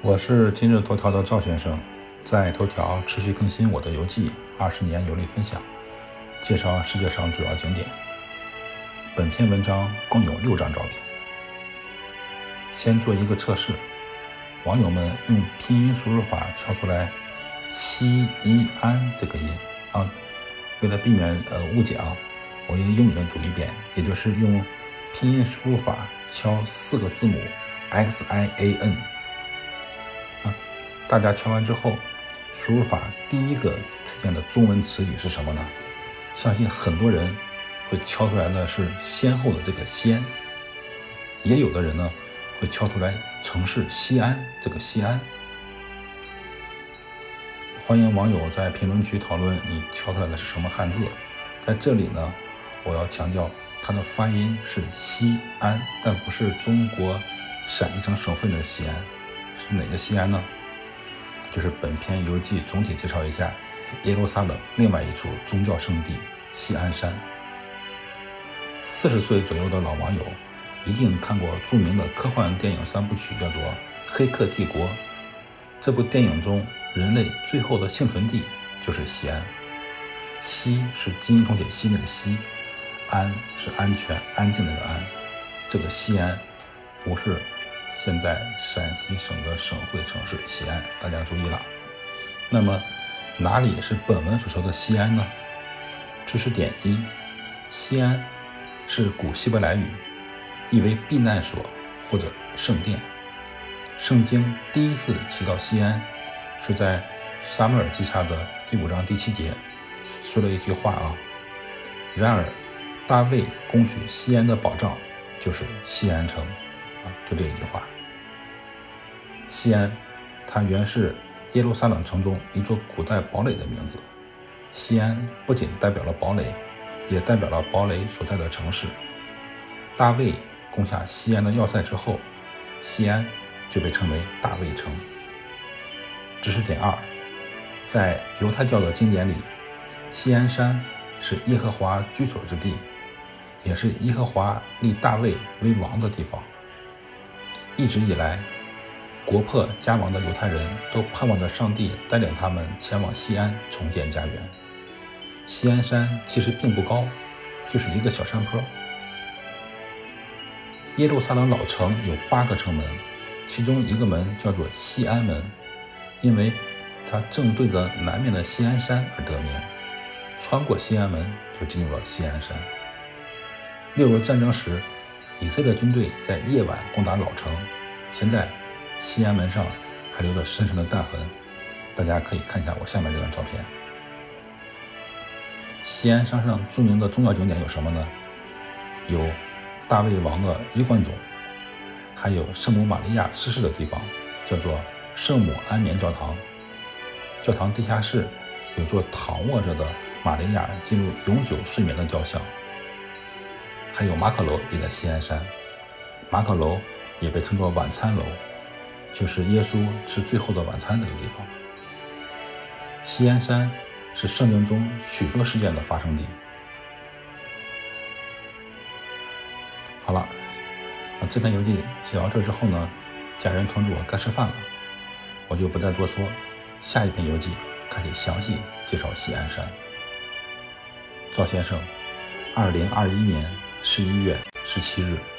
我是今日头条的赵先生，在头条持续更新我的游记，二十年游历分享，介绍世界上主要景点。本篇文章共有六张照片。先做一个测试，网友们用拼音输入法敲出来“西伊安”这个音啊。为了避免呃误解啊，我用英语读一遍，也就是用拼音输入法敲四个字母 X I A N。大家敲完之后，输入法第一个推荐的中文词语是什么呢？相信很多人会敲出来的是先后的这个“先”，也有的人呢会敲出来城市西安这个“西安”。欢迎网友在评论区讨论你敲出来的是什么汉字。在这里呢，我要强调它的发音是西安，但不是中国陕西省省会的西安，是哪个西安呢？就是本篇游记总体介绍一下耶路撒冷另外一处宗教圣地锡安山。四十岁左右的老网友一定看过著名的科幻电影三部曲，叫做《黑客帝国》。这部电影中，人类最后的幸存地就是西安。西是金铜铁锡那个西，安是安全安静那个安。这个西安不是。现在陕西省的省会城市西安，大家注意了。那么哪里是本文所说的西安呢？知识点一：西安是古希伯来语，意为避难所或者圣殿。圣经第一次提到西安，是在撒母耳记下的第五章第七节，说了一句话啊。然而，大卫攻取西安的保障就是西安城。就这一句话。西安，它原是耶路撒冷城中一座古代堡垒的名字。西安不仅代表了堡垒，也代表了堡垒所在的城市。大卫攻下西安的要塞之后，西安就被称为大卫城。知识点二，在犹太教的经典里，西安山是耶和华居所之地，也是耶和华立大卫为王的地方。一直以来，国破家亡的犹太人都盼望着上帝带领他们前往西安重建家园。西安山其实并不高，就是一个小山坡。耶路撒冷老城有八个城门，其中一个门叫做西安门，因为它正对着南面的西安山而得名。穿过西安门，就进入了西安山。六日战争时。以色列军队在夜晚攻打老城，现在西安门上还留着深深的弹痕，大家可以看一下我下面这张照片。西安山上著名的宗教景点有什么呢？有大卫王的衣冠冢，还有圣母玛利亚逝世的地方，叫做圣母安眠教堂。教堂地下室有座躺卧着的玛利亚进入永久睡眠的雕像。还有马可楼也在西安山，马可楼也被称作晚餐楼，就是耶稣吃最后的晚餐那个地方。西安山是圣经中许多事件的发生地。好了，那这篇游记写到这之后呢，家人通知我该吃饭了，我就不再多说，下一篇游记开始详细介绍西安山。赵先生，二零二一年。十一月十七日。